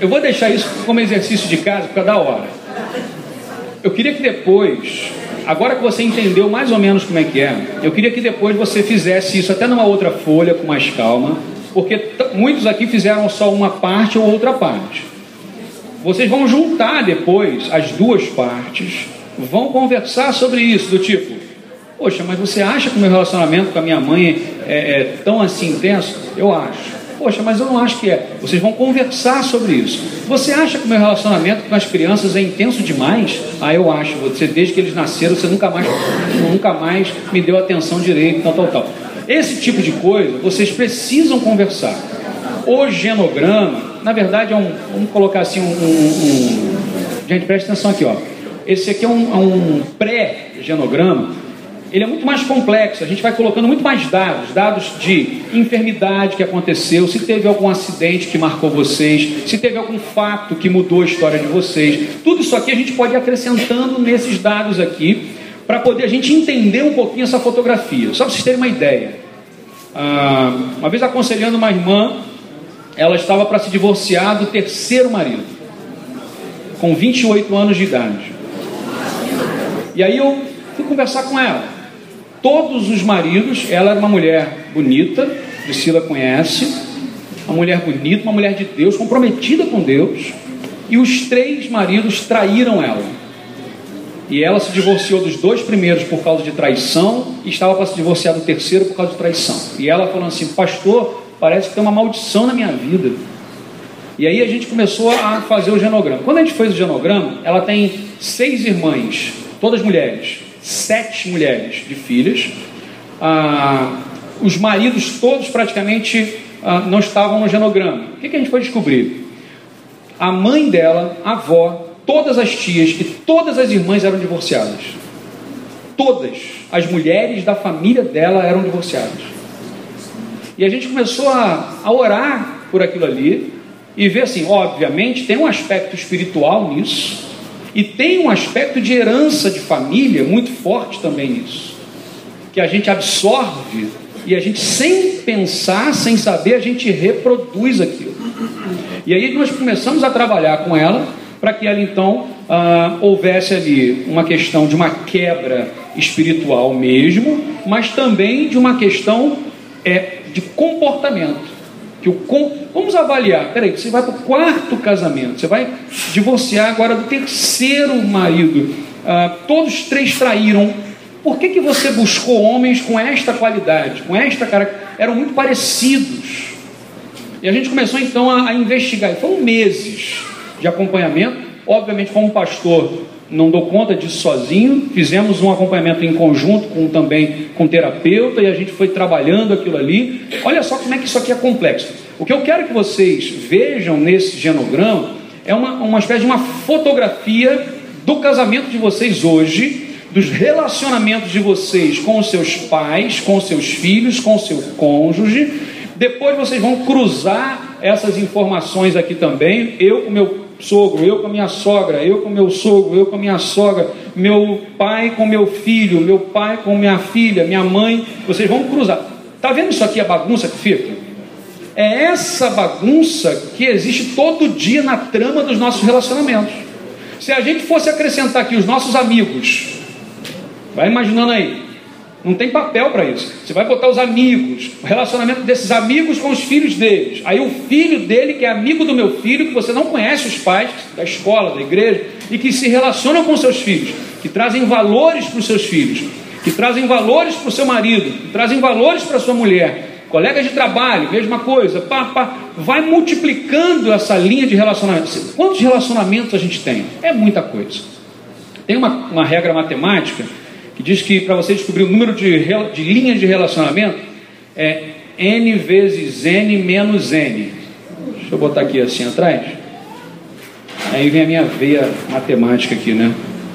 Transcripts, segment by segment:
Eu vou deixar isso como exercício de casa por causa da hora. Eu queria que depois, agora que você entendeu mais ou menos como é que é, eu queria que depois você fizesse isso até numa outra folha com mais calma, porque muitos aqui fizeram só uma parte ou outra parte. Vocês vão juntar depois as duas partes, vão conversar sobre isso, do tipo, poxa, mas você acha que o meu relacionamento com a minha mãe é, é tão assim intenso? Eu acho. Poxa, mas eu não acho que é. Vocês vão conversar sobre isso. Você acha que o meu relacionamento com as crianças é intenso demais? Ah, eu acho. Você, desde que eles nasceram, você nunca mais, nunca mais me deu atenção direito, tal, tal, tal. Esse tipo de coisa, vocês precisam conversar. O genograma, na verdade, é um. Vamos colocar assim um. um, um gente, preste atenção aqui, ó. Esse aqui é um, é um pré-genograma ele é muito mais complexo. A gente vai colocando muito mais dados, dados de enfermidade que aconteceu, se teve algum acidente que marcou vocês, se teve algum fato que mudou a história de vocês. Tudo isso aqui a gente pode ir acrescentando nesses dados aqui para poder a gente entender um pouquinho essa fotografia. Só para vocês terem uma ideia. Ah, uma vez aconselhando uma irmã, ela estava para se divorciar do terceiro marido, com 28 anos de idade. E aí eu fui conversar com ela todos os maridos, ela era uma mulher bonita, Priscila conhece, uma mulher bonita, uma mulher de Deus, comprometida com Deus, e os três maridos traíram ela. E ela se divorciou dos dois primeiros por causa de traição, e estava para se divorciar do terceiro por causa de traição. E ela falou assim: Pastor, parece que tem uma maldição na minha vida. E aí a gente começou a fazer o genograma. Quando a gente fez o genograma, ela tem seis irmãs, todas mulheres sete mulheres de filhas. Ah, os maridos todos praticamente ah, não estavam no genograma. O que, que a gente foi descobrir? A mãe dela, a avó, todas as tias e todas as irmãs eram divorciadas. Todas as mulheres da família dela eram divorciadas. E a gente começou a, a orar por aquilo ali e ver assim, obviamente, tem um aspecto espiritual nisso, e tem um aspecto de herança de família muito forte também nisso. Que a gente absorve e a gente, sem pensar, sem saber, a gente reproduz aquilo. E aí nós começamos a trabalhar com ela para que ela então ah, houvesse ali uma questão de uma quebra espiritual mesmo, mas também de uma questão é, de comportamento que o vamos avaliar. Peraí, você vai para o quarto casamento, você vai divorciar agora do terceiro marido. Ah, todos três traíram. Por que, que você buscou homens com esta qualidade, com esta cara? Eram muito parecidos. E a gente começou então a, a investigar. Foram meses de acompanhamento. Obviamente, como pastor, não dou conta disso sozinho. Fizemos um acompanhamento em conjunto com também com terapeuta e a gente foi trabalhando aquilo ali. Olha só como é que isso aqui é complexo. O que eu quero que vocês vejam nesse genograma é uma, uma espécie de uma fotografia do casamento de vocês hoje, dos relacionamentos de vocês com os seus pais, com os seus filhos, com o seu cônjuge. Depois vocês vão cruzar essas informações aqui também. Eu com meu sogro, eu com a minha sogra, eu com meu sogro, eu com a minha sogra, meu pai com meu filho, meu pai com minha filha, minha mãe, vocês vão cruzar. Tá vendo isso aqui a bagunça que fica? É essa bagunça que existe todo dia na trama dos nossos relacionamentos. Se a gente fosse acrescentar aqui os nossos amigos, vai imaginando aí, não tem papel para isso. Você vai botar os amigos, o relacionamento desses amigos com os filhos deles. Aí o filho dele, que é amigo do meu filho, que você não conhece os pais da escola, da igreja, e que se relacionam com seus filhos, que trazem valores para os seus filhos, que trazem valores para o seu marido, que trazem valores para sua mulher. Colegas de trabalho, mesma coisa. Pá, pá, vai multiplicando essa linha de relacionamento. Quantos relacionamentos a gente tem? É muita coisa. Tem uma, uma regra matemática que diz que para você descobrir o número de, de linhas de relacionamento é n vezes n menos n. Deixa eu botar aqui assim atrás. Aí vem a minha veia matemática aqui, né?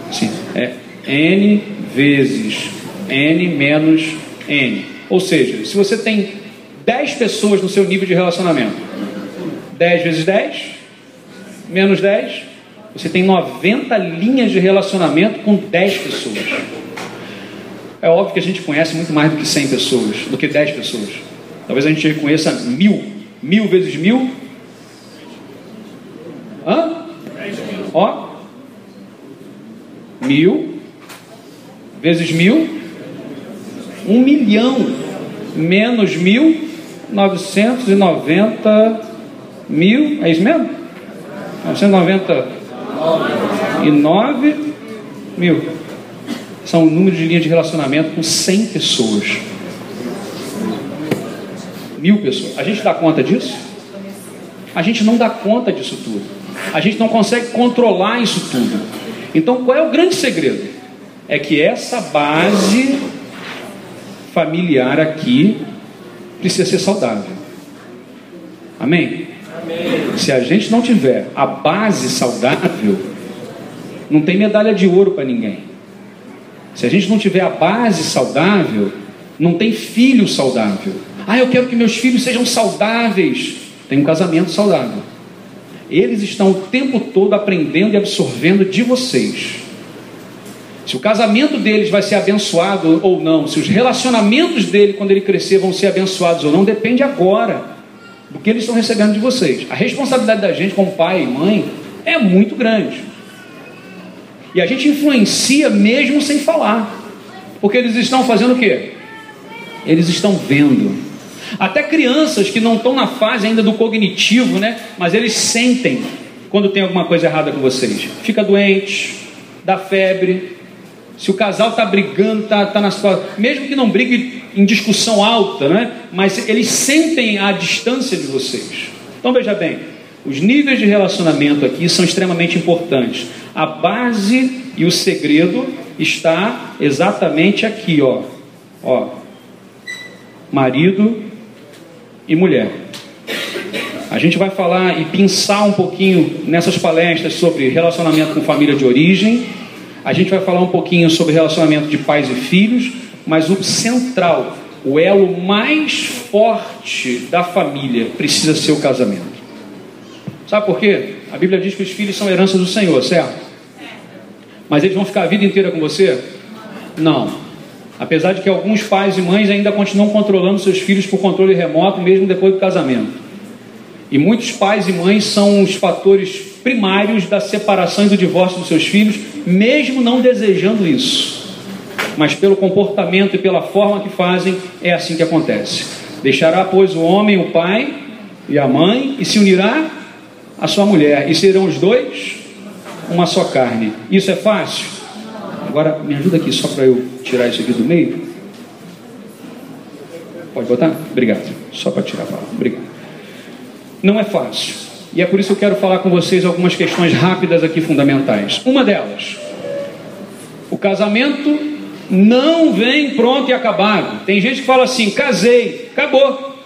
Assim, é n vezes n menos n. Ou seja, se você tem 10 pessoas no seu nível de relacionamento, 10 vezes 10, menos 10, você tem 90 linhas de relacionamento com 10 pessoas. É óbvio que a gente conhece muito mais do que 100 pessoas, do que 10 pessoas. Talvez a gente conheça mil, mil vezes mil. Ó, mil vezes mil, um milhão menos mil, novecentos e noventa mil, é isso mesmo? Novecentos e noventa e nove mil. São o número de linhas de relacionamento com 100 pessoas. Mil pessoas. A gente dá conta disso? A gente não dá conta disso tudo. A gente não consegue controlar isso tudo. Então, qual é o grande segredo? É que essa base familiar aqui precisa ser saudável. Amém? Amém? Se a gente não tiver a base saudável, não tem medalha de ouro para ninguém. Se a gente não tiver a base saudável, não tem filho saudável. Ah, eu quero que meus filhos sejam saudáveis. Tem um casamento saudável. Eles estão o tempo todo aprendendo e absorvendo de vocês. Se o casamento deles vai ser abençoado ou não, se os relacionamentos dele, quando ele crescer, vão ser abençoados ou não, depende agora do que eles estão recebendo de vocês. A responsabilidade da gente, como pai e mãe, é muito grande. E a gente influencia mesmo sem falar. Porque eles estão fazendo o quê? Eles estão vendo. Até crianças que não estão na fase ainda do cognitivo, né? Mas eles sentem quando tem alguma coisa errada com vocês. Fica doente, dá febre. Se o casal está brigando, está tá na situação, mesmo que não brigue em discussão alta, né? Mas eles sentem a distância de vocês. Então veja bem, os níveis de relacionamento aqui são extremamente importantes. A base e o segredo está exatamente aqui, ó. Ó. Marido e mulher. A gente vai falar e pensar um pouquinho nessas palestras sobre relacionamento com família de origem. A gente vai falar um pouquinho sobre relacionamento de pais e filhos, mas o central, o elo mais forte da família precisa ser o casamento. Sabe por quê? A Bíblia diz que os filhos são herança do Senhor, certo? Mas eles vão ficar a vida inteira com você? Não. Apesar de que alguns pais e mães ainda continuam controlando seus filhos por controle remoto, mesmo depois do casamento. E muitos pais e mães são os fatores primários da separação e do divórcio dos seus filhos, mesmo não desejando isso. Mas pelo comportamento e pela forma que fazem, é assim que acontece. Deixará, pois, o homem, o pai e a mãe, e se unirá à sua mulher, e serão os dois uma só carne. Isso é fácil? Agora me ajuda aqui só para eu tirar isso aqui do meio. Pode botar? Obrigado. Só para tirar a palavra. Obrigado. Não é fácil. E é por isso que eu quero falar com vocês algumas questões rápidas aqui fundamentais. Uma delas, o casamento não vem pronto e acabado. Tem gente que fala assim: casei, acabou.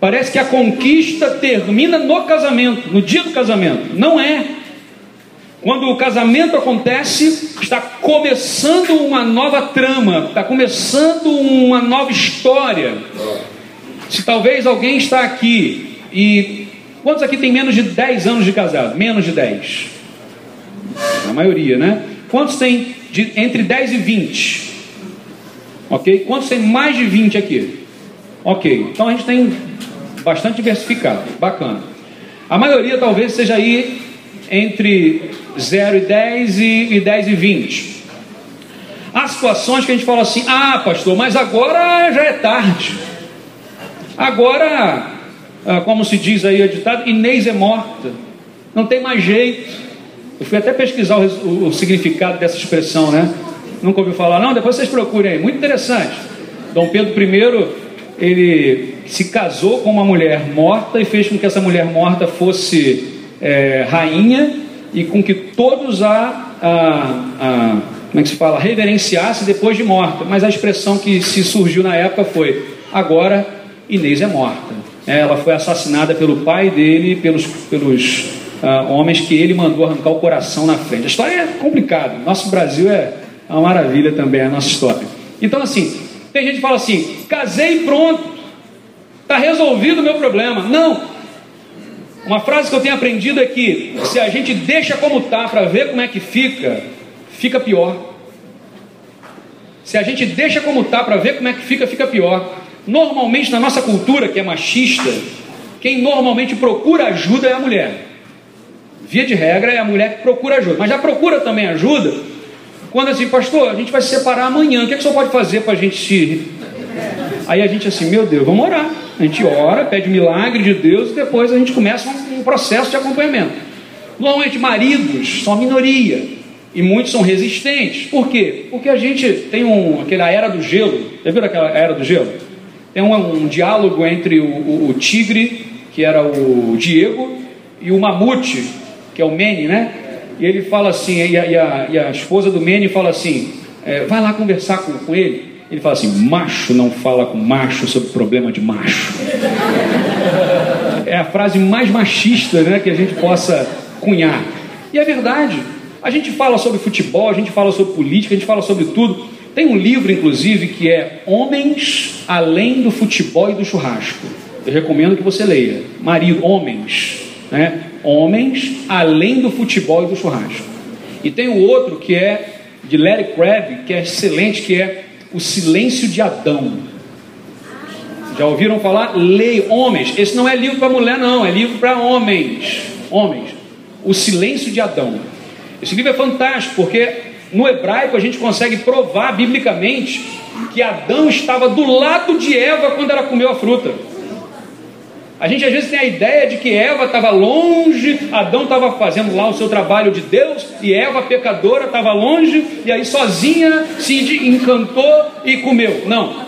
Parece que a conquista termina no casamento, no dia do casamento. Não é. Quando o casamento acontece, está começando uma nova trama, está começando uma nova história. Se talvez alguém está aqui e. Quantos aqui tem menos de 10 anos de casado? Menos de 10. A maioria, né? Quantos tem de, entre 10 e 20? Ok? Quantos tem mais de 20 aqui? Ok. Então a gente tem bastante diversificado. Bacana. A maioria talvez seja aí entre 0 e 10 e, e 10 e 20. Há situações que a gente fala assim: ah, pastor, mas agora já é tarde. Agora, ah, como se diz aí o ditado, Inês é morta. Não tem mais jeito. Eu fui até pesquisar o, o, significado dessa expressão, né? Nunca ouviu falar, não? Depois vocês procurem aí. Muito interessante. Dom Pedro I, ele se casou com uma mulher morta e fez com que essa mulher morta fosse é, rainha e com que todos a, a, a, como é que se fala, reverenciasse depois de morta. Mas a expressão que se surgiu na época foi: agora Inês é morta. É, ela foi assassinada pelo pai dele, pelos, pelos uh, homens que ele mandou arrancar o coração na frente. A história é complicada. Nosso Brasil é uma maravilha também, a nossa história. Então, assim, tem gente que fala assim: casei pronto, está resolvido o meu problema. Não, uma frase que eu tenho aprendido é que se a gente deixa como está para ver como é que fica, fica pior. Se a gente deixa como está para ver como é que fica, fica pior. Normalmente na nossa cultura que é machista, quem normalmente procura ajuda é a mulher. Via de regra é a mulher que procura ajuda, mas já procura também ajuda quando assim, pastor, a gente vai se separar amanhã, o que, é que o senhor pode fazer para a gente se. Aí a gente assim, meu Deus, vamos orar. A gente ora, pede milagre de Deus e depois a gente começa um, processo de acompanhamento. Normalmente, maridos são minoria e muitos são resistentes. Por quê? Porque a gente tem um, aquela era do gelo. Já viram aquela era do gelo? Tem um, um diálogo entre o, o, o, tigre, que era o Diego, e o mamute, que é o Mene, né? E ele fala assim, e a, e a, e a esposa do Mene fala assim: é, vai lá conversar com, com ele. Ele fala assim: macho não fala com macho sobre problema de macho. É a frase mais machista né, que a gente possa cunhar. E é verdade. A gente fala sobre futebol, a gente fala sobre política, a gente fala sobre tudo. Tem um livro, inclusive, que é Homens Além do Futebol e do Churrasco. Eu recomendo que você leia. Marido, homens, né? Homens Além do Futebol e do Churrasco. E tem o outro que é de Larry Crabb, que é excelente, que é O Silêncio de Adão. Já ouviram falar? Lei, homens. Esse não é livro para mulher, não, é livro para homens. Homens. O Silêncio de Adão. Esse livro é fantástico, porque no hebraico a gente consegue provar biblicamente que Adão estava do lado de Eva quando ela comeu a fruta. A gente às vezes tem a ideia de que Eva estava longe, Adão estava fazendo lá o seu trabalho de Deus, e Eva, pecadora, estava longe, e aí sozinha se encantou e comeu. Não.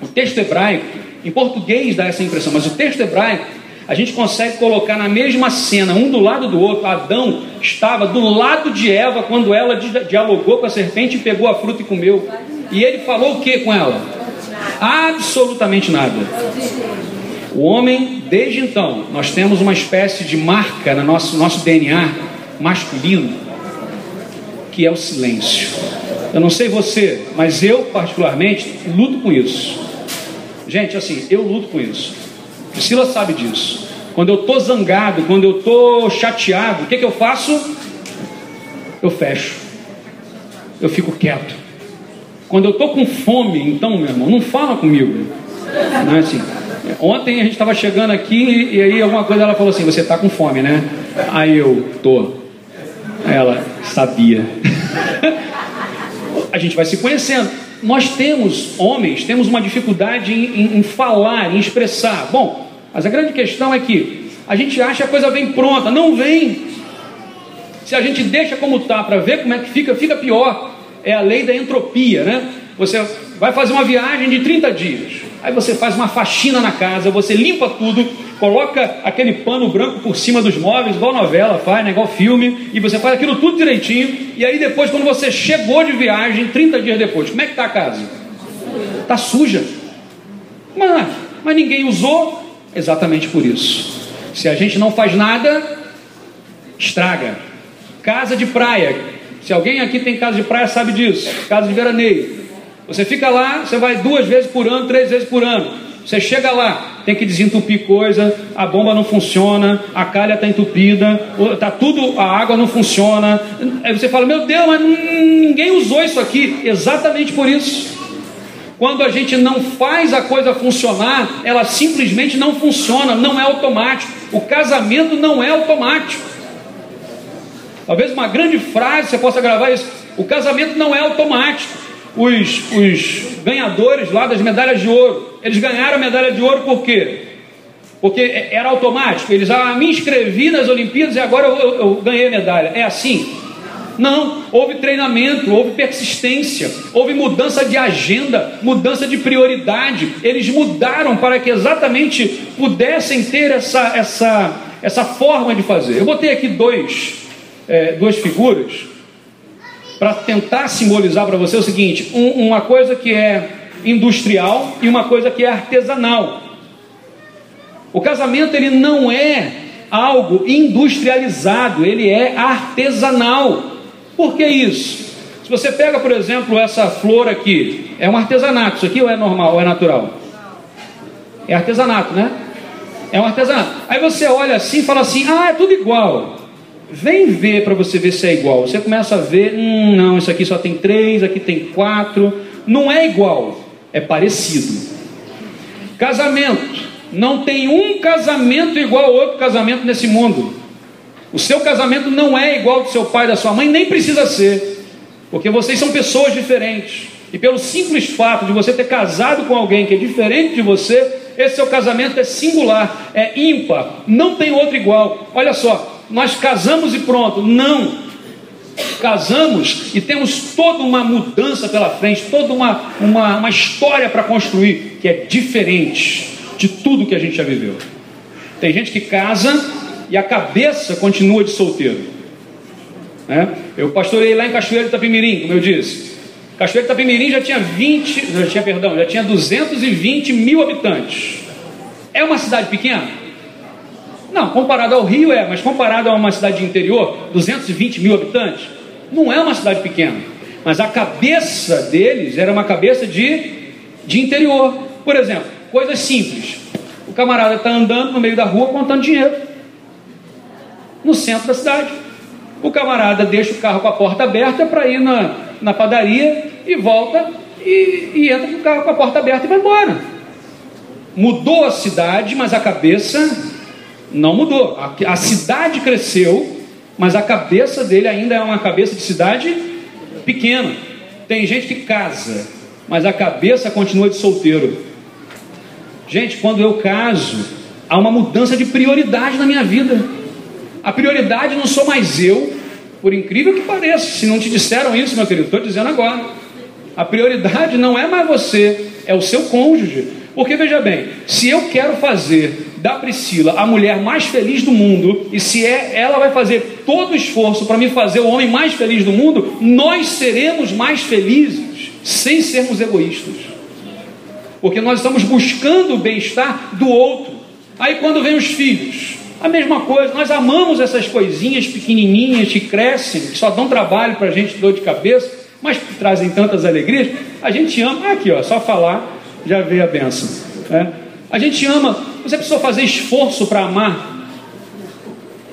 O texto hebraico, em português dá essa impressão, mas o texto hebraico, a gente consegue colocar na mesma cena, um do lado do outro. Adão estava do lado de Eva quando ela dialogou com a serpente e pegou a fruta e comeu. E ele falou o que com ela? Absolutamente nada. O homem, desde então, nós temos uma espécie de marca no nosso, nosso DNA masculino, que é o silêncio. Eu não sei você, mas eu, particularmente, luto com isso. Gente, assim, eu luto com isso. Priscila sabe disso. Quando eu estou zangado, quando eu estou chateado, o que, que eu faço? Eu fecho. Eu fico quieto. Quando eu estou com fome, então, meu irmão, não fala comigo. Não é assim. Ontem a gente estava chegando aqui e aí alguma coisa ela falou assim: Você está com fome, né? Aí eu, tô. Ela sabia. a gente vai se conhecendo. Nós temos, homens, temos uma dificuldade em, em, em falar, em expressar. Bom, mas a grande questão é que a gente acha a coisa vem pronta. Não vem. Se a gente deixa como está para ver como é que fica, fica pior. É a lei da entropia, né? Você vai fazer uma viagem de 30 dias. Aí você faz uma faxina na casa, você limpa tudo, coloca aquele pano branco por cima dos móveis, igual novela faz, né? igual filme, e você faz aquilo tudo direitinho. E aí depois, quando você chegou de viagem, 30 dias depois, como é que está a casa? Está suja. Mas, mas ninguém usou exatamente por isso. Se a gente não faz nada, estraga. Casa de praia. Se alguém aqui tem casa de praia, sabe disso. Casa de veraneio. Você fica lá, você vai duas vezes por ano, três vezes por ano. Você chega lá, tem que desentupir coisa, a bomba não funciona, a calha está entupida, tá tudo, a água não funciona. Aí você fala, meu Deus, mas ninguém usou isso aqui. Exatamente por isso. Quando a gente não faz a coisa funcionar, ela simplesmente não funciona, não é automático. O casamento não é automático. Talvez uma grande frase você possa gravar isso: o casamento não é automático os, os ganhadores lá das medalhas de ouro. Eles ganharam medalha de ouro por quê? Porque era automático. Eles, ah, me inscrevi nas Olimpíadas e agora eu, eu, eu ganhei a medalha. É assim? Não, houve treinamento, houve persistência, houve mudança de agenda, mudança de prioridade. Eles mudaram para que exatamente pudessem ter essa, essa, essa forma de fazer. Eu botei aqui dois, é, duas figuras para tentar simbolizar para você o seguinte: um, uma coisa que é industrial e uma coisa que é artesanal. O casamento ele não é algo industrializado, ele é artesanal. Por que isso? Se você pega, por exemplo, essa flor aqui, é um artesanato. Isso aqui ou é normal, ou é natural? É artesanato, né? É um artesanato. Aí você olha assim e fala assim: ah, é tudo igual. Vem ver para você ver se é igual. Você começa a ver, hum, não, isso aqui só tem três, aqui tem quatro. Não é igual, é parecido. Casamento. Não tem um casamento igual ao outro casamento nesse mundo. O seu casamento não é igual ao do seu pai da sua mãe, nem precisa ser, porque vocês são pessoas diferentes. E pelo simples fato de você ter casado com alguém que é diferente de você, esse seu casamento é singular, é ímpar, não tem outro igual. Olha só, nós casamos e pronto. Não. Casamos e temos toda uma mudança pela frente, toda uma, uma, uma história para construir que é diferente de tudo que a gente já viveu. Tem gente que casa e a cabeça continua de solteiro. Né? Eu pastorei lá em Cachoeiro de Itapimirim, como eu disse. Cachoeiro de Itapimirim já tinha 20, já tinha, perdão, já tinha 220 mil habitantes. É uma cidade pequena? Não, comparado ao Rio é, mas comparado a uma cidade de interior, 220 mil habitantes, não é uma cidade pequena. Mas a cabeça deles era uma cabeça de, de interior. Por exemplo, coisas simples. O camarada está andando no meio da rua contando dinheiro. No centro da cidade. O camarada deixa o carro com a porta aberta para ir na, na padaria e volta e, e entra com o carro com a porta aberta e vai embora. Mudou a cidade, mas a cabeça não mudou. A, a cidade cresceu, mas a cabeça dele ainda é uma cabeça de cidade pequena. Tem gente que casa, mas a cabeça continua de solteiro. Gente, quando eu caso, há uma mudança de prioridade na minha vida. A prioridade não sou mais eu, por incrível que pareça. Se não te disseram isso, meu querido, estou dizendo agora. A prioridade não é mais você, é o seu cônjuge. Porque veja bem, se eu quero fazer da Priscila a mulher mais feliz do mundo, e se é, ela vai fazer todo o esforço para me fazer o homem mais feliz do mundo, nós seremos mais felizes sem sermos egoístas. Porque nós estamos buscando o bem-estar do outro. Aí quando vem os filhos, a mesma coisa, nós amamos essas coisinhas pequenininhas que crescem, que só dão trabalho para a gente, dor de cabeça, mas que trazem tantas alegrias. A gente ama, aqui ó, só falar já veio a benção. Né? A gente ama, você precisou fazer esforço para amar.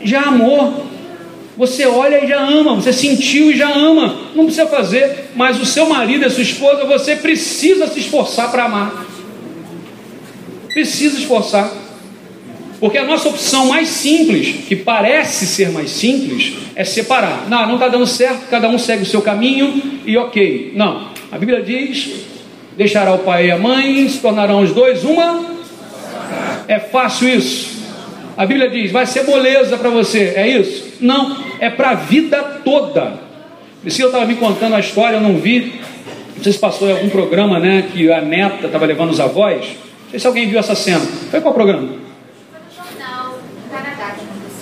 Já amou. Você olha e já ama, você sentiu e já ama. Não precisa fazer, mas o seu marido a sua esposa, você precisa se esforçar para amar. Precisa esforçar. Porque a nossa opção mais simples, que parece ser mais simples, é separar. Não, não está dando certo, cada um segue o seu caminho e ok. Não. A Bíblia diz Deixará o pai e a mãe, se tornarão os dois uma. É fácil isso. A Bíblia diz: vai ser moleza para você. É isso? Não, é para a vida toda. Priscila estava me contando a história, eu não vi. Não sei se passou em algum programa, né? Que a neta estava levando os avós. Não sei se alguém viu essa cena. Foi qual programa?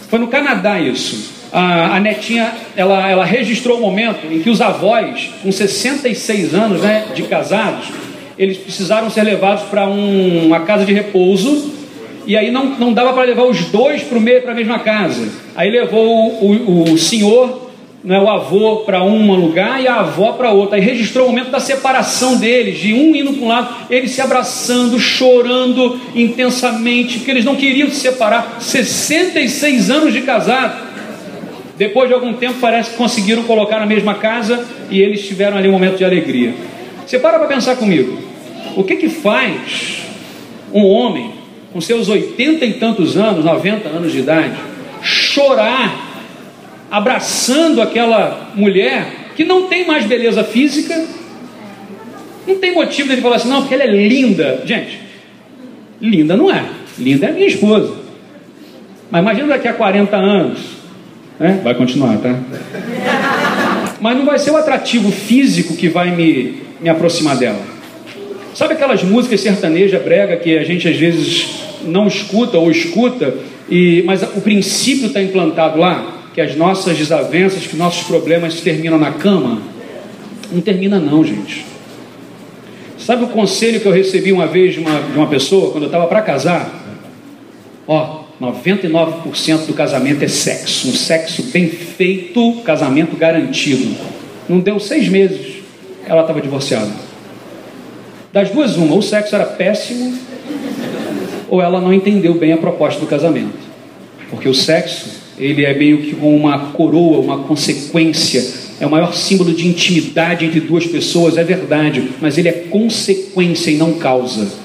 Foi no Canadá isso a, a netinha ela, ela registrou o momento em que os avós, com 66 anos né, de casados, eles precisaram ser levados para um, uma casa de repouso e aí não, não dava para levar os dois para a mesma casa. Aí levou o, o, o senhor, né, o avô para um lugar e a avó para outro. Aí registrou o momento da separação deles, de um indo para um lado, eles se abraçando, chorando intensamente, porque eles não queriam se separar. 66 anos de casado. Depois de algum tempo, parece que conseguiram colocar na mesma casa e eles tiveram ali um momento de alegria. Você para para pensar comigo. O que que faz um homem com seus oitenta e tantos anos, 90 anos de idade, chorar abraçando aquela mulher que não tem mais beleza física? Não tem motivo dele falar assim, não, porque ela é linda. Gente, linda não é. Linda é minha esposa. Mas imagina daqui a 40 anos, é? Vai continuar, tá? Mas não vai ser o atrativo físico que vai me, me aproximar dela. Sabe aquelas músicas sertaneja brega que a gente às vezes não escuta ou escuta, e, mas o princípio está implantado lá? Que as nossas desavenças, que nossos problemas terminam na cama? Não termina não, gente. Sabe o conselho que eu recebi uma vez de uma, de uma pessoa quando eu estava para casar? Ó, 99% do casamento é sexo. Um sexo bem feito, casamento garantido. Não deu seis meses, ela estava divorciada. Das duas, uma, o sexo era péssimo, ou ela não entendeu bem a proposta do casamento. Porque o sexo, ele é meio que uma coroa, uma consequência, é o maior símbolo de intimidade entre duas pessoas, é verdade, mas ele é consequência e não causa.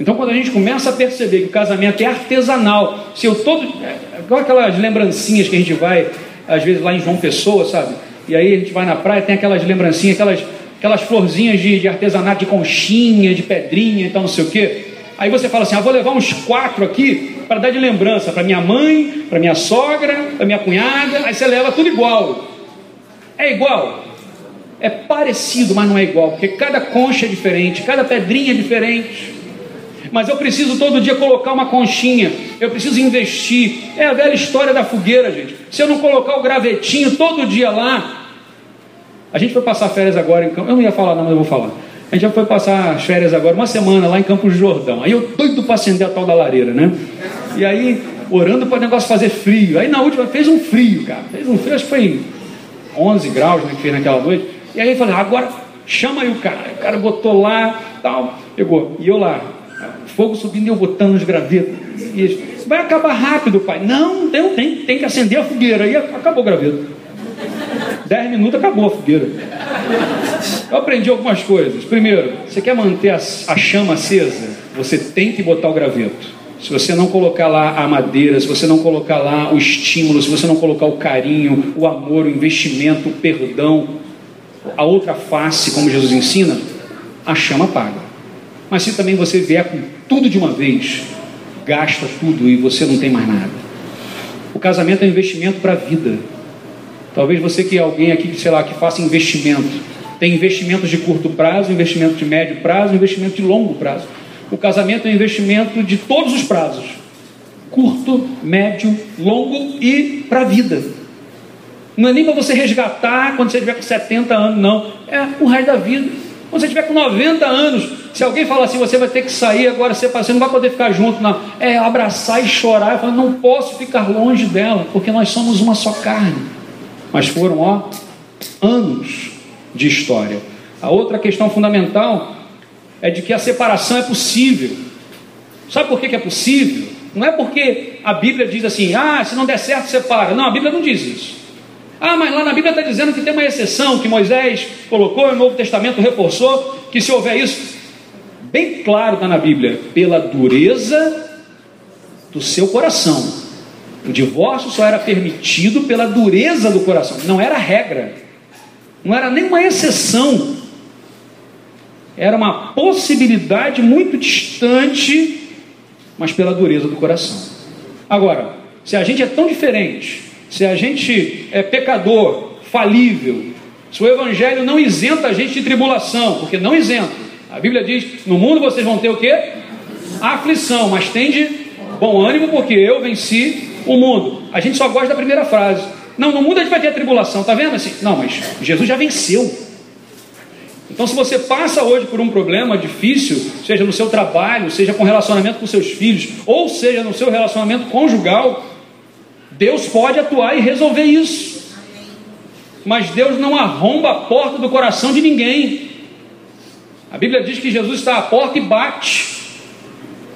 Então, quando a gente começa a perceber que o casamento é artesanal, se eu todo. É, igual aquelas lembrancinhas que a gente vai, às vezes, lá em João Pessoa, sabe? E aí a gente vai na praia, tem aquelas lembrancinhas, aquelas, aquelas florzinhas de, de artesanato, de conchinha, de pedrinha, então não sei o quê. Aí você fala assim: ah, vou levar uns quatro aqui para dar de lembrança para minha mãe, para minha sogra, para minha cunhada. Aí você leva tudo igual. É igual? É parecido, mas não é igual, porque cada concha é diferente, cada pedrinha é diferente. Mas eu preciso todo dia colocar uma conchinha, eu preciso investir. É a velha história da fogueira, gente. Se eu não colocar o gravetinho todo dia lá, a gente foi passar férias agora em Campos. Eu não ia falar, não, mas eu vou falar. A gente já foi passar as férias agora, uma semana lá em Campos do Jordão. Aí eu doido para acender a tal da lareira, né? E aí, orando para o negócio fazer frio. Aí na última fez um frio, cara. Fez um frio, acho que foi 11 graus né, que fez naquela noite. E aí eu falei, agora chama aí o cara. O cara botou lá, tal, pegou. E eu lá, fogo subindo e eu botando os gravetos. Vai acabar rápido, pai. Não, tem, tem, tem que acender a fogueira. E acabou o graveto. Dez minutos acabou a fogueira. Eu aprendi algumas coisas. Primeiro, você quer manter a, a chama acesa? Você tem que botar o graveto. Se você não colocar lá a madeira, se você não colocar lá o estímulo, se você não colocar o carinho, o amor, o investimento, o perdão, a outra face, como Jesus ensina, a chama apaga. Mas se também você vier com tudo de uma vez, gasta tudo e você não tem mais nada. O casamento é um investimento para a vida. Talvez você que é alguém aqui, sei lá, que faça investimento. Tem investimentos de curto prazo, investimento de médio prazo, investimento de longo prazo. O casamento é um investimento de todos os prazos: curto, médio, longo e para a vida. Não é nem para você resgatar quando você estiver com 70 anos, não. É o resto da vida. Quando você estiver com 90 anos, se alguém falar assim, você vai ter que sair agora, você não vai poder ficar junto, não. É abraçar e chorar. Eu falo, não posso ficar longe dela, porque nós somos uma só carne. Mas foram, ó, anos de história. A outra questão fundamental é de que a separação é possível. Sabe por que, que é possível? Não é porque a Bíblia diz assim, ah, se não der certo, separa. Não, a Bíblia não diz isso. Ah, mas lá na Bíblia está dizendo que tem uma exceção que Moisés colocou, o Novo Testamento reforçou, que se houver isso, bem claro está na Bíblia, pela dureza do seu coração. O divórcio só era permitido pela dureza do coração, não era regra, não era nenhuma exceção, era uma possibilidade muito distante, mas pela dureza do coração. Agora, se a gente é tão diferente, se a gente é pecador, falível, se o Evangelho não isenta a gente de tribulação, porque não isenta. A Bíblia diz: no mundo vocês vão ter o que? Aflição, mas tem de bom ânimo, porque eu venci o mundo. A gente só gosta da primeira frase. Não, no mundo a gente vai ter a tribulação, tá vendo assim? Não, mas Jesus já venceu. Então, se você passa hoje por um problema difícil, seja no seu trabalho, seja com relacionamento com seus filhos, ou seja no seu relacionamento conjugal, Deus pode atuar e resolver isso. Mas Deus não arromba a porta do coração de ninguém. A Bíblia diz que Jesus está à porta e bate.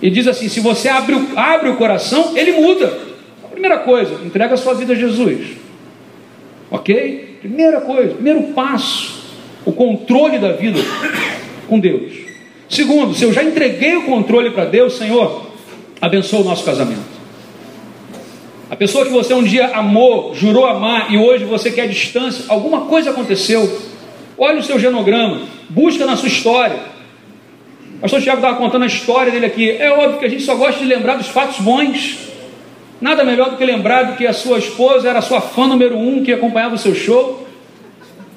E diz assim: se você abre o, abre o coração, ele muda. A primeira coisa, entrega a sua vida a Jesus. Ok? Primeira coisa, primeiro passo, o controle da vida com Deus. Segundo, se eu já entreguei o controle para Deus, Senhor, abençoa o nosso casamento. A pessoa que você um dia amou, jurou amar e hoje você quer distância, alguma coisa aconteceu. Olha o seu genograma, busca na sua história. O pastor Tiago estava contando a história dele aqui. É óbvio que a gente só gosta de lembrar dos fatos bons. Nada melhor do que lembrar do que a sua esposa era a sua fã número um que acompanhava o seu show.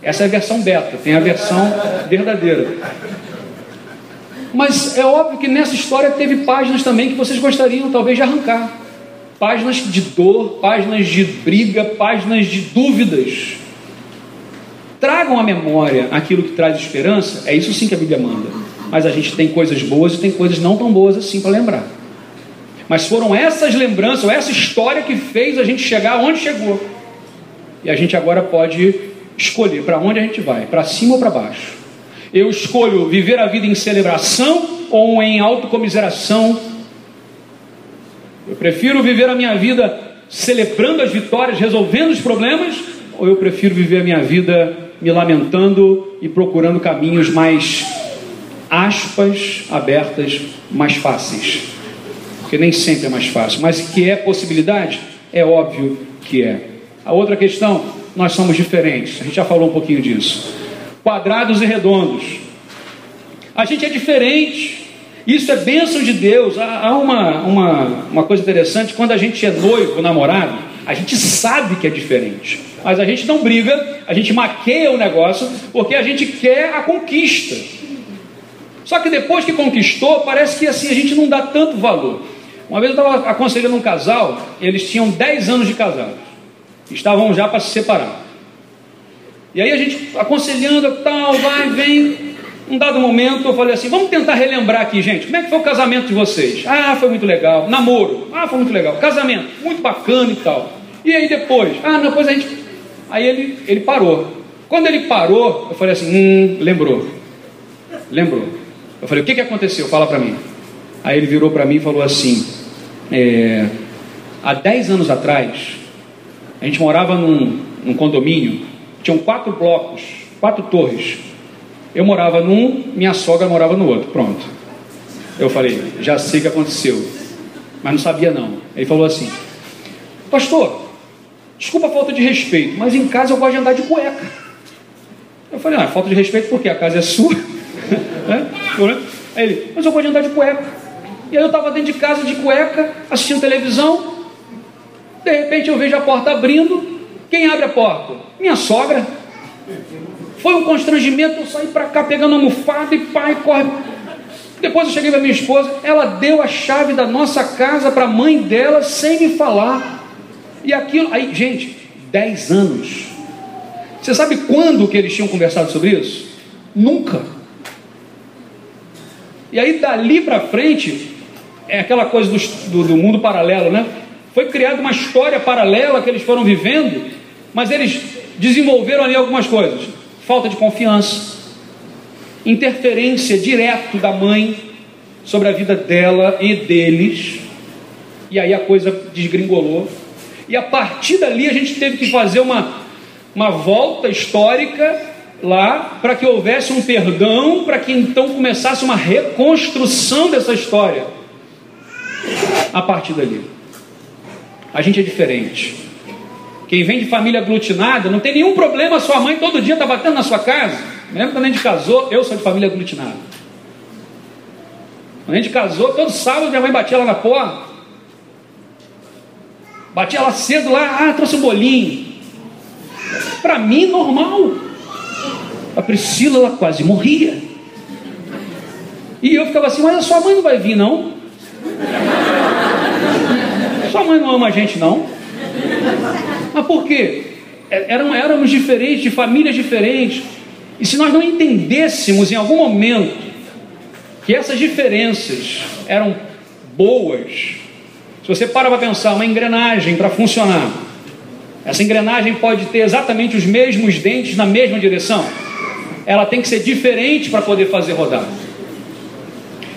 Essa é a versão beta, tem a versão verdadeira. Mas é óbvio que nessa história teve páginas também que vocês gostariam talvez de arrancar páginas de dor, páginas de briga, páginas de dúvidas. Tragam à memória aquilo que traz esperança, é isso sim que a Bíblia manda. Mas a gente tem coisas boas e tem coisas não tão boas assim para lembrar. Mas foram essas lembranças, ou essa história que fez a gente chegar onde chegou. E a gente agora pode escolher para onde a gente vai, para cima ou para baixo. Eu escolho viver a vida em celebração ou em autocomiseração eu prefiro viver a minha vida celebrando as vitórias, resolvendo os problemas, ou eu prefiro viver a minha vida me lamentando e procurando caminhos mais aspas abertas mais fáceis. Porque nem sempre é mais fácil, mas que é possibilidade, é óbvio que é. A outra questão, nós somos diferentes. A gente já falou um pouquinho disso. Quadrados e redondos. A gente é diferente. Isso é bênção de Deus. Há uma, uma, uma coisa interessante: quando a gente é noivo, namorado, a gente sabe que é diferente. Mas a gente não briga, a gente maqueia o negócio, porque a gente quer a conquista. Só que depois que conquistou, parece que assim a gente não dá tanto valor. Uma vez eu estava aconselhando um casal, eles tinham 10 anos de casado, estavam já para se separar. E aí a gente aconselhando, tal, vai, vem. Um dado momento eu falei assim: vamos tentar relembrar aqui, gente. Como é que foi o casamento de vocês? Ah, foi muito legal. Namoro? Ah, foi muito legal. Casamento? Muito bacana e tal. E aí depois? Ah, depois a gente. Aí ele, ele parou. Quando ele parou, eu falei assim: hum, lembrou. Lembrou. Eu falei: o que, que aconteceu? Fala para mim. Aí ele virou para mim e falou assim: é, há 10 anos atrás, a gente morava num, num condomínio, tinham quatro blocos, quatro torres. Eu morava num, minha sogra morava no outro. Pronto. Eu falei, já sei o que aconteceu. Mas não sabia não. Ele falou assim, pastor, desculpa a falta de respeito, mas em casa eu gosto de andar de cueca. Eu falei, ah, falta de respeito porque a casa é sua. Né? Aí ele, mas eu gosto de andar de cueca. E aí eu estava dentro de casa de cueca, assistindo televisão. De repente eu vejo a porta abrindo. Quem abre a porta? Minha sogra. Foi um constrangimento, eu saí para cá pegando almofada e pai, corre. Depois eu cheguei para minha esposa, ela deu a chave da nossa casa para a mãe dela sem me falar. E aquilo, aí, gente, 10 anos. Você sabe quando que eles tinham conversado sobre isso? Nunca. E aí dali para frente, é aquela coisa do, do, do mundo paralelo, né? Foi criada uma história paralela que eles foram vivendo, mas eles desenvolveram ali algumas coisas falta de confiança, interferência direto da mãe sobre a vida dela e deles, e aí a coisa desgringolou. E a partir dali a gente teve que fazer uma, uma volta histórica lá para que houvesse um perdão, para que então começasse uma reconstrução dessa história. A partir dali. A gente é diferente. Quem vem de família aglutinada, não tem nenhum problema, sua mãe todo dia está batendo na sua casa. Mesmo quando a gente casou, eu sou de família aglutinada. Quando a gente casou, todo sábado minha mãe batia lá na porta. Batia lá cedo lá, ah, trouxe um bolinho. Para mim, normal. A Priscila, ela quase morria. E eu ficava assim, mas a sua mãe não vai vir, não? Sua mãe não ama a gente, não? Mas por quê? É, éramos diferentes, de famílias diferentes. E se nós não entendêssemos em algum momento que essas diferenças eram boas, se você para para pensar, uma engrenagem para funcionar, essa engrenagem pode ter exatamente os mesmos dentes na mesma direção, ela tem que ser diferente para poder fazer rodar.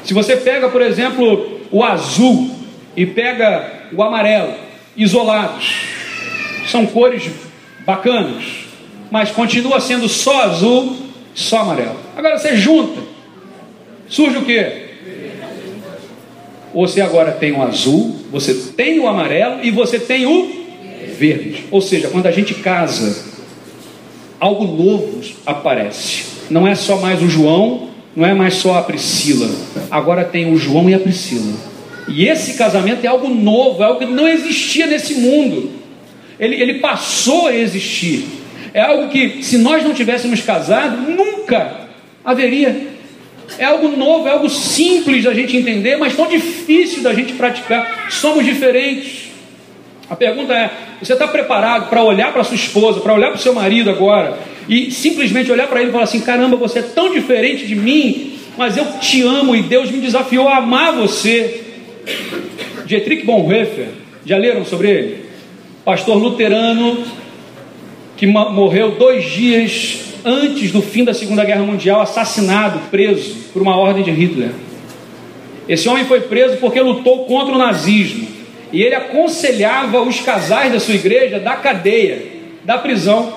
Se você pega, por exemplo, o azul e pega o amarelo, isolados, são cores bacanas, mas continua sendo só azul, só amarelo. Agora você junta, surge o que? Você agora tem o azul, você tem o amarelo e você tem o verde. Ou seja, quando a gente casa, algo novo aparece. Não é só mais o João, não é mais só a Priscila. Agora tem o João e a Priscila. E esse casamento é algo novo, é algo que não existia nesse mundo. Ele, ele passou a existir. É algo que, se nós não tivéssemos casado, nunca haveria. É algo novo, é algo simples da gente entender, mas tão difícil da gente praticar. Somos diferentes. A pergunta é: você está preparado para olhar para sua esposa, para olhar para o seu marido agora e simplesmente olhar para ele e falar assim: caramba, você é tão diferente de mim, mas eu te amo e Deus me desafiou a amar você. Dietrich Bonhoeffer, já leram sobre ele? pastor luterano que morreu dois dias antes do fim da Segunda Guerra Mundial, assassinado, preso por uma ordem de Hitler. Esse homem foi preso porque lutou contra o nazismo e ele aconselhava os casais da sua igreja da cadeia, da prisão.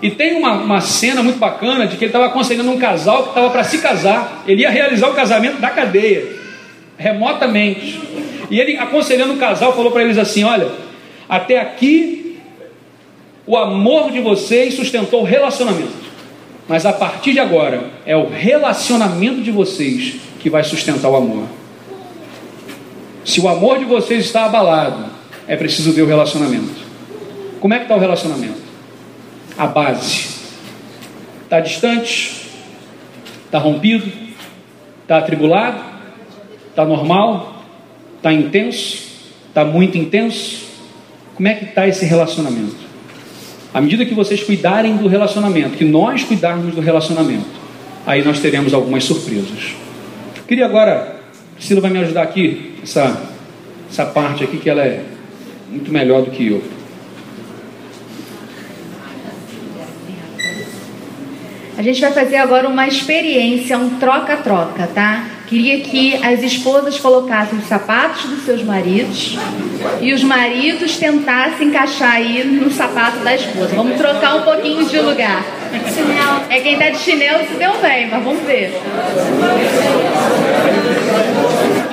E tem uma, uma cena muito bacana de que ele estava aconselhando um casal que estava para se casar. Ele ia realizar o casamento da cadeia, remotamente. E ele, aconselhando o casal, falou para eles assim: Olha, até aqui o amor de vocês sustentou o relacionamento. Mas a partir de agora, é o relacionamento de vocês que vai sustentar o amor. Se o amor de vocês está abalado, é preciso ver o relacionamento. Como é que está o relacionamento? A base. Está distante? Está rompido? Está atribulado? Está normal? Está intenso? Está muito intenso? Como é que está esse relacionamento? À medida que vocês cuidarem do relacionamento, que nós cuidarmos do relacionamento, aí nós teremos algumas surpresas. Queria agora, Priscila vai me ajudar aqui, essa, essa parte aqui que ela é muito melhor do que eu. A gente vai fazer agora uma experiência, um troca-troca, tá? Queria que as esposas colocassem os sapatos dos seus maridos e os maridos tentassem encaixar aí no sapato da esposa. Vamos trocar um pouquinho de lugar. É quem tá de chinelo se deu bem, mas vamos ver.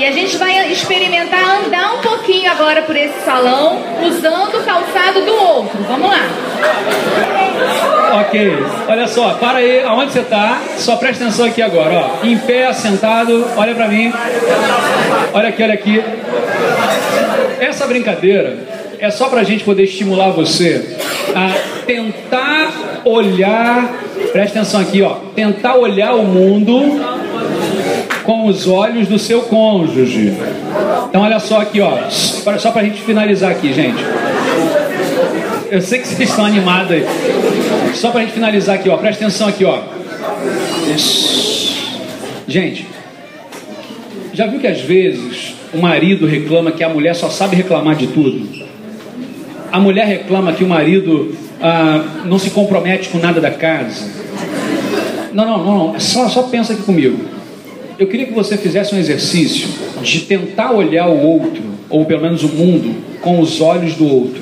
E a gente vai experimentar andar um pouquinho agora por esse salão, usando o calçado do outro. Vamos lá. Ok, olha só, para aí, aonde você está? Só presta atenção aqui agora, ó. Em pé, sentado, olha para mim. Olha aqui, olha aqui. Essa brincadeira é só para a gente poder estimular você a tentar olhar, presta atenção aqui, ó, tentar olhar o mundo com os olhos do seu cônjuge. Então olha só aqui, ó, só para a gente finalizar aqui, gente. Eu sei que vocês estão animados aí. Só para a gente finalizar aqui, ó, presta atenção aqui, ó. Gente, já viu que às vezes o marido reclama que a mulher só sabe reclamar de tudo? A mulher reclama que o marido ah, não se compromete com nada da casa. Não, não, não, só, só pensa aqui comigo. Eu queria que você fizesse um exercício de tentar olhar o outro, ou pelo menos o mundo, com os olhos do outro.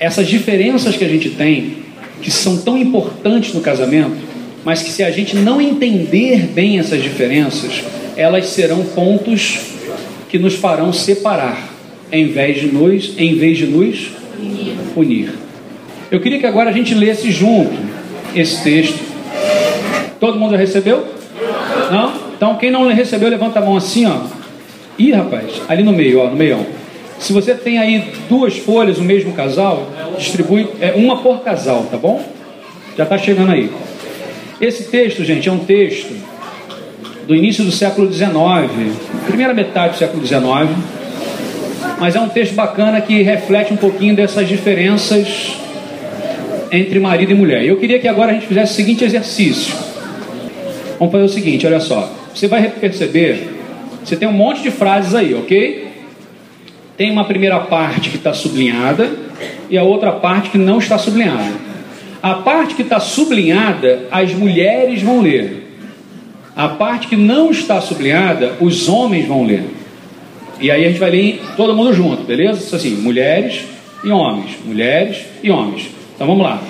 Essas diferenças que a gente tem, que são tão importantes no casamento, mas que se a gente não entender bem essas diferenças, elas serão pontos que nos farão separar, em vez de nos, em vez de nos unir. Eu queria que agora a gente lesse junto esse texto. Todo mundo recebeu? Não? Então quem não recebeu, levanta a mão assim, ó. Ih, rapaz, ali no meio, ó, no meio. Se você tem aí duas folhas, o mesmo casal, distribui é, uma por casal, tá bom? Já está chegando aí. Esse texto, gente, é um texto do início do século XIX, primeira metade do século XIX, mas é um texto bacana que reflete um pouquinho dessas diferenças entre marido e mulher. Eu queria que agora a gente fizesse o seguinte exercício. Vamos fazer o seguinte, olha só. Você vai perceber, você tem um monte de frases aí, ok? Tem uma primeira parte que está sublinhada e a outra parte que não está sublinhada. A parte que está sublinhada, as mulheres vão ler. A parte que não está sublinhada, os homens vão ler. E aí a gente vai ler todo mundo junto, beleza? Assim, mulheres e homens, mulheres e homens. Então vamos lá.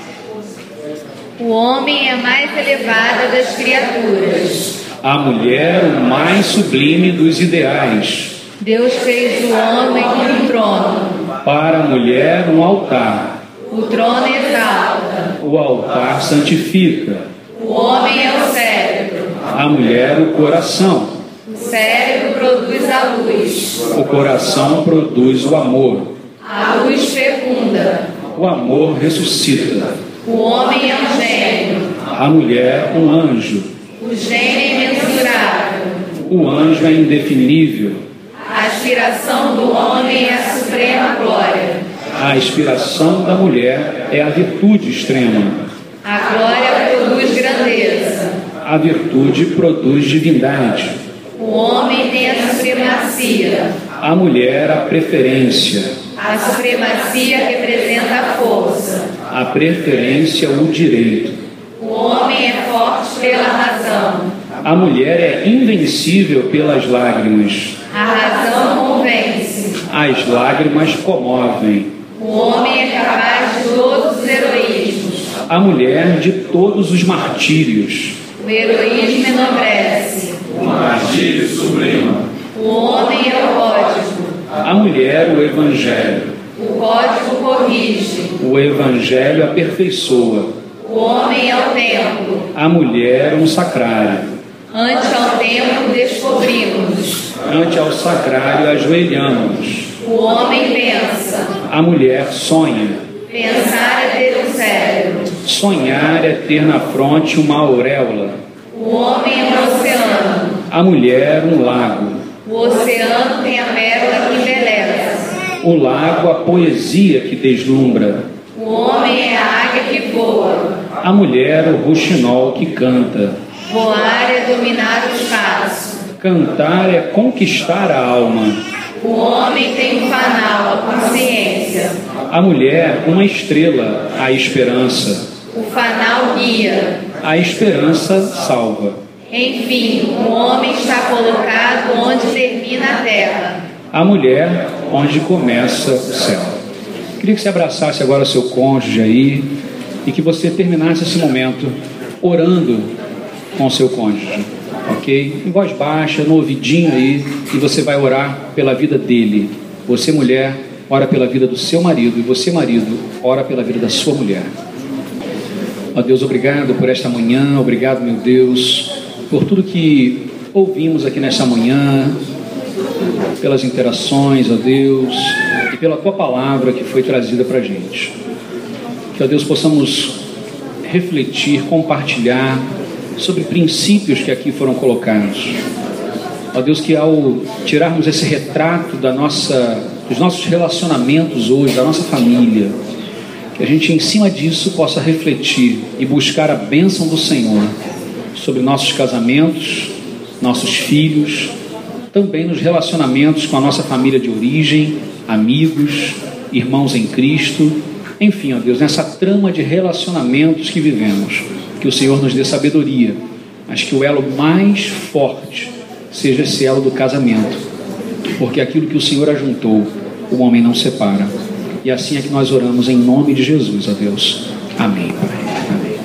O homem é a mais elevada das criaturas. A mulher, o mais sublime dos ideais. Deus fez o homem um trono. Para a mulher, um altar. O trono exalta. O altar santifica. O homem é o cérebro. A mulher, o coração. O cérebro produz a luz. O coração produz o amor. A luz fecunda. O amor ressuscita. O homem é um gênio. A mulher, um anjo. O gênio é imensurável. O anjo é indefinível. A aspiração do homem é a suprema glória. A inspiração da mulher é a virtude extrema. A glória produz grandeza. A virtude produz divindade. O homem tem a supremacia. A mulher, a preferência. A supremacia representa a força. A preferência, o direito. O homem é forte pela razão. A mulher é invencível pelas lágrimas. A razão convence. As lágrimas comovem. O homem é capaz de todos os heroísmos. a mulher de todos os martírios. O heroísmo enobrece. O martírio sublima. O homem é o código. A mulher, o evangelho. O código corrige. O evangelho aperfeiçoa. O homem é o templo. A mulher, um sacrário. Ante ao templo descobrimos. Ante ao sacrário ajoelhamos. O homem pensa. A mulher sonha. Pensar é ter um cérebro. Sonhar é ter na fronte uma auréola. O homem é um oceano. A mulher, um lago. O oceano tem a pérola que embeleza. O lago, a poesia que deslumbra. O homem é a águia que voa. A mulher, o ruxinol que canta. Voar é dominar o espaço. Cantar é conquistar a alma. O homem tem um fanal, a consciência. A mulher, uma estrela, a esperança. O fanal guia. A esperança salva. Enfim, o homem está colocado onde termina a terra. A mulher, onde começa o céu. Queria que você abraçasse agora seu cônjuge aí e que você terminasse esse momento orando com seu cônjuge, ok? Em voz baixa, no ouvidinho aí, e você vai orar pela vida dele. Você, mulher, ora pela vida do seu marido, e você, marido, ora pela vida da sua mulher. Ó Deus, obrigado por esta manhã, obrigado, meu Deus, por tudo que ouvimos aqui nesta manhã, pelas interações, ó Deus, e pela tua palavra que foi trazida para a gente. Ó Deus, possamos refletir, compartilhar sobre princípios que aqui foram colocados. Ó Deus, que ao tirarmos esse retrato da nossa, dos nossos relacionamentos hoje, da nossa família, que a gente em cima disso possa refletir e buscar a bênção do Senhor sobre nossos casamentos, nossos filhos, também nos relacionamentos com a nossa família de origem, amigos, irmãos em Cristo, enfim, ó Deus, nessa trama de relacionamentos que vivemos, que o Senhor nos dê sabedoria, mas que o elo mais forte seja esse elo do casamento, porque aquilo que o Senhor ajuntou, o homem não separa. E assim é que nós oramos em nome de Jesus, ó Deus. Amém. Amém.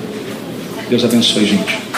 Deus abençoe, gente.